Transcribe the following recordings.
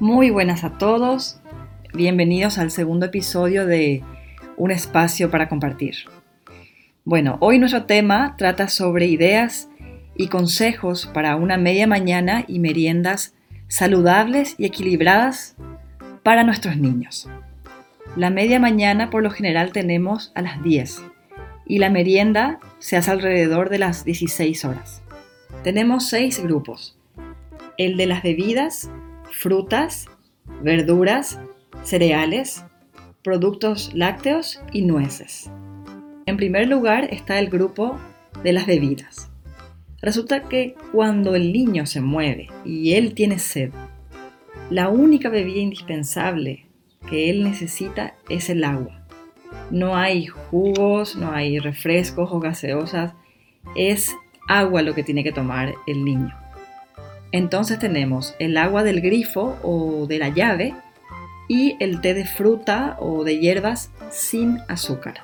Muy buenas a todos, bienvenidos al segundo episodio de Un espacio para compartir. Bueno, hoy nuestro tema trata sobre ideas y consejos para una media mañana y meriendas saludables y equilibradas para nuestros niños. La media mañana por lo general tenemos a las 10 y la merienda se hace alrededor de las 16 horas. Tenemos seis grupos. El de las bebidas, frutas, verduras, cereales, productos lácteos y nueces. En primer lugar está el grupo de las bebidas. Resulta que cuando el niño se mueve y él tiene sed, la única bebida indispensable que él necesita es el agua. No hay jugos, no hay refrescos o gaseosas, es agua lo que tiene que tomar el niño. Entonces tenemos el agua del grifo o de la llave y el té de fruta o de hierbas sin azúcar.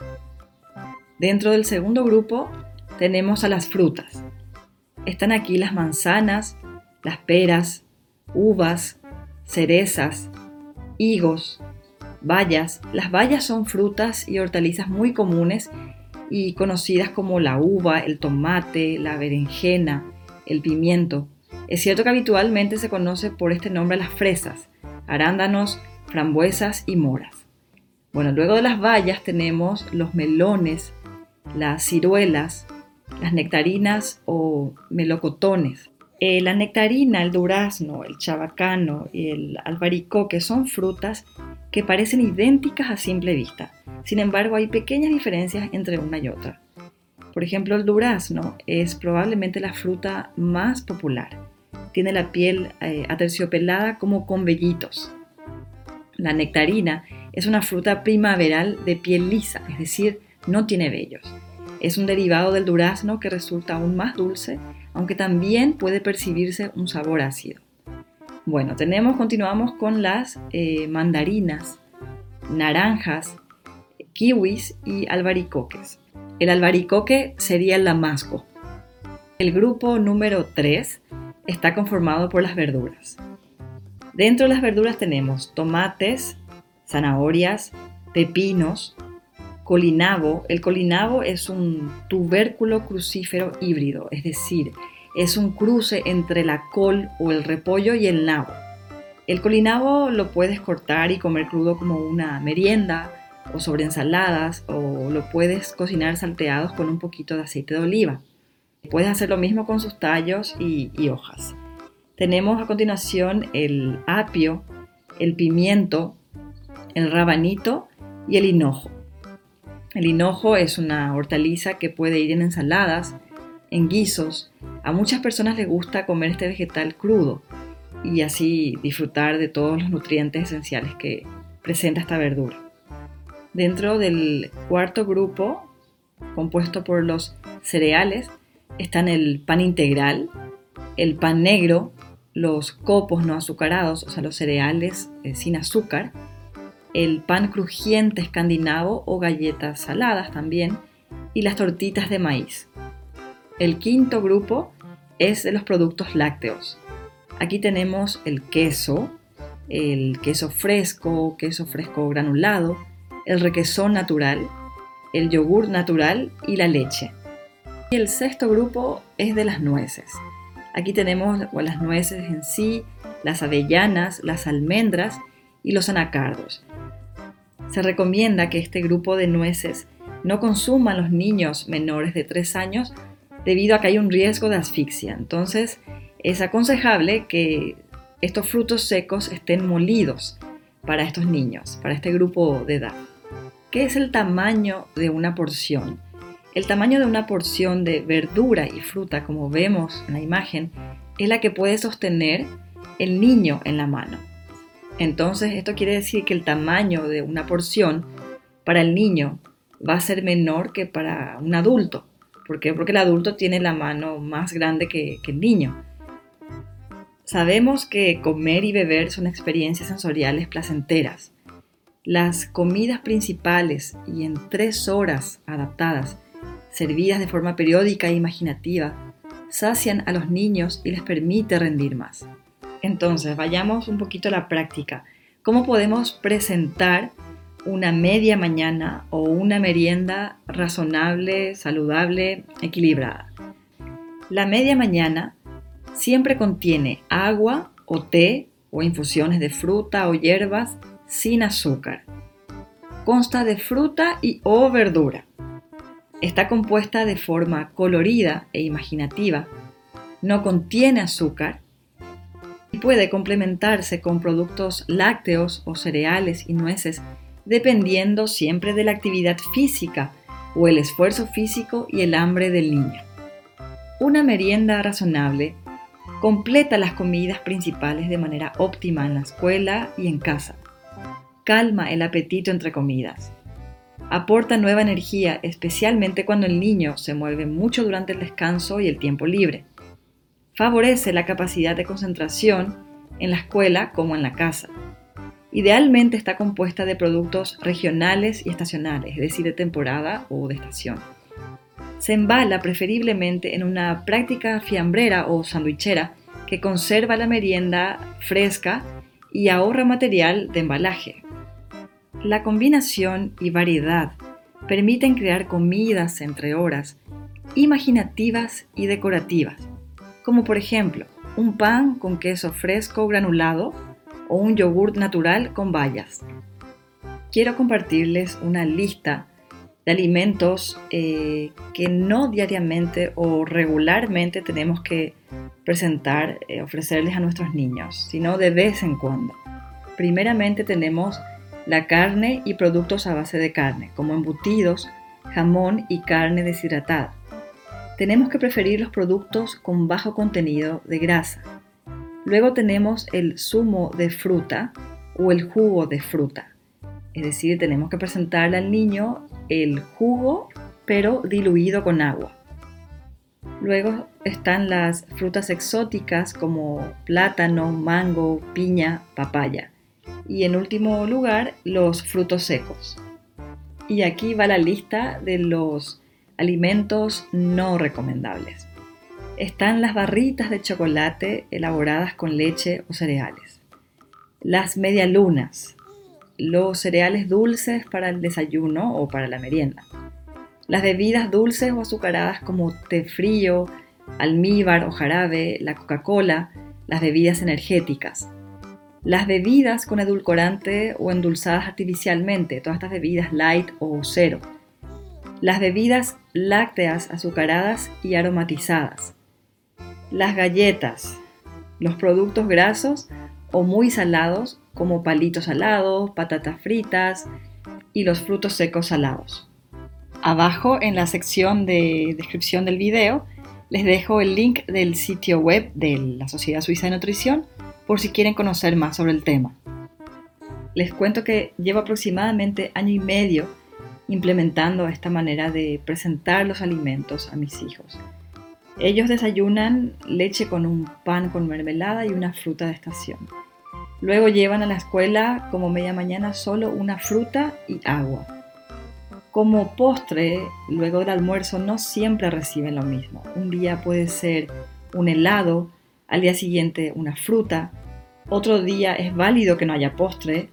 Dentro del segundo grupo tenemos a las frutas. Están aquí las manzanas, las peras, uvas, cerezas, higos, bayas. Las bayas son frutas y hortalizas muy comunes y conocidas como la uva, el tomate, la berenjena, el pimiento. Es cierto que habitualmente se conoce por este nombre a las fresas, arándanos, frambuesas y moras. Bueno, luego de las bayas tenemos los melones, las ciruelas, las nectarinas o melocotones. Eh, la nectarina, el durazno, el chabacano y el albaricoque son frutas que parecen idénticas a simple vista. Sin embargo, hay pequeñas diferencias entre una y otra. Por ejemplo, el durazno es probablemente la fruta más popular tiene la piel eh, aterciopelada como con vellitos. La nectarina es una fruta primaveral de piel lisa, es decir, no tiene vellos. Es un derivado del durazno que resulta aún más dulce, aunque también puede percibirse un sabor ácido. Bueno, tenemos, continuamos con las eh, mandarinas, naranjas, kiwis y albaricoques. El albaricoque sería el damasco. El grupo número 3 está conformado por las verduras. Dentro de las verduras tenemos tomates, zanahorias, pepinos, colinabo. El colinabo es un tubérculo crucífero híbrido, es decir, es un cruce entre la col o el repollo y el nabo. El colinabo lo puedes cortar y comer crudo como una merienda o sobre ensaladas o lo puedes cocinar salteados con un poquito de aceite de oliva. Puedes hacer lo mismo con sus tallos y, hojas. Tenemos a continuación el apio, el pimiento, el rabanito y el hinojo. El hinojo es una hortaliza que puede ir en ensaladas, en guisos. A muchas personas les gusta comer este vegetal crudo y así disfrutar de todos los nutrientes esenciales que presenta esta verdura. Dentro del cuarto grupo, compuesto por los cereales, están el pan integral, el pan negro, los copos no azucarados, o sea, los cereales eh, sin azúcar, el pan crujiente escandinavo o galletas saladas también, y las tortitas de maíz. El quinto grupo es de los productos lácteos. Aquí tenemos el queso, el queso fresco, queso fresco granulado, el requesón natural, el yogur natural y la leche el sexto grupo es de las nueces. Aquí tenemos las nueces en sí, las avellanas, las almendras y los anacardos. Se recomienda que este grupo de nueces no consuman los niños menores de 3 años debido a que hay un riesgo de asfixia. Entonces es aconsejable que estos frutos secos estén molidos para estos niños, para este grupo de edad. ¿Qué es el tamaño de una porción? El tamaño de una porción de verdura y fruta, como vemos en la imagen, es la que puede sostener el niño en la mano. Entonces, esto quiere decir que el tamaño de una porción para el niño va a ser menor que para un adulto. ¿Por qué? Porque el adulto tiene la mano más grande que, que el niño. Sabemos que comer y beber son experiencias sensoriales placenteras. Las comidas principales y en tres horas adaptadas servidas de forma periódica e imaginativa, sacian a los niños y les permite rendir más. Entonces, vayamos un poquito a la práctica. ¿Cómo podemos presentar una media mañana o una merienda razonable, saludable, equilibrada? La media mañana siempre contiene agua o té o infusiones de fruta o hierbas sin azúcar. Consta de fruta y o verdura. Está compuesta de forma colorida e imaginativa. No contiene azúcar y puede complementarse con productos lácteos o cereales y nueces dependiendo siempre de la actividad física o el esfuerzo físico y el hambre del niño. Una merienda razonable completa las comidas principales de manera óptima en la escuela y en casa. Calma el apetito entre comidas. Aporta nueva energía, especialmente cuando el niño se mueve mucho durante el descanso y el tiempo libre. Favorece la capacidad de concentración en la escuela como en la casa. Idealmente está compuesta de productos regionales y estacionales, es decir, de temporada o de estación. Se embala preferiblemente en una práctica fiambrera o sandwichera que conserva la merienda fresca y ahorra material de embalaje. La combinación y variedad permiten crear comidas entre horas imaginativas y decorativas, como por ejemplo un pan con queso fresco granulado o un yogur natural con bayas. Quiero compartirles una lista de alimentos eh, que no diariamente o regularmente tenemos que presentar, eh, ofrecerles a nuestros niños, sino de vez en cuando. Primeramente tenemos la carne y productos a base de carne, como embutidos, jamón y carne deshidratada. Tenemos que preferir los productos con bajo contenido de grasa. Luego tenemos el zumo de fruta o el jugo de fruta. Es decir, tenemos que presentarle al niño el jugo, pero diluido con agua. Luego están las frutas exóticas como plátano, mango, piña, papaya. Y en último lugar, los frutos secos. Y aquí va la lista de los alimentos no recomendables. Están las barritas de chocolate elaboradas con leche o cereales. Las medialunas, los cereales dulces para el desayuno o para la merienda. Las bebidas dulces o azucaradas como té frío, almíbar o jarabe, la Coca-Cola, las bebidas energéticas. Las bebidas con edulcorante o endulzadas artificialmente, todas estas bebidas light o cero. Las bebidas lácteas azucaradas y aromatizadas. Las galletas, los productos grasos o muy salados como palitos salados, patatas fritas y los frutos secos salados. Abajo en la sección de descripción del video les dejo el link del sitio web de la Sociedad Suiza de Nutrición por si quieren conocer más sobre el tema. Les cuento que llevo aproximadamente año y medio implementando esta manera de presentar los alimentos a mis hijos. Ellos desayunan leche con un pan con mermelada y una fruta de estación. Luego llevan a la escuela como media mañana solo una fruta y agua. Como postre, luego del almuerzo no siempre reciben lo mismo. Un día puede ser un helado, al día siguiente una fruta, otro día es válido que no haya postre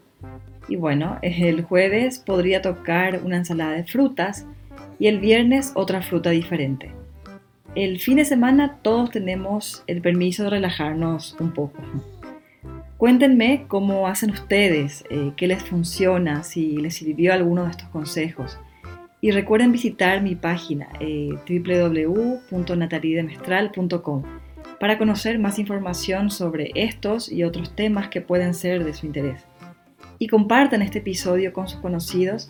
y bueno, el jueves podría tocar una ensalada de frutas y el viernes otra fruta diferente. El fin de semana todos tenemos el permiso de relajarnos un poco. Cuéntenme cómo hacen ustedes, eh, qué les funciona, si les sirvió alguno de estos consejos. Y recuerden visitar mi página eh, www.natalidemestral.com para conocer más información sobre estos y otros temas que pueden ser de su interés. Y compartan este episodio con sus conocidos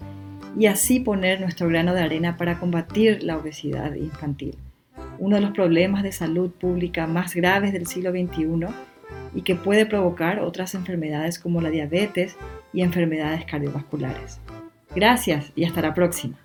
y así poner nuestro grano de arena para combatir la obesidad infantil, uno de los problemas de salud pública más graves del siglo XXI y que puede provocar otras enfermedades como la diabetes y enfermedades cardiovasculares. Gracias y hasta la próxima.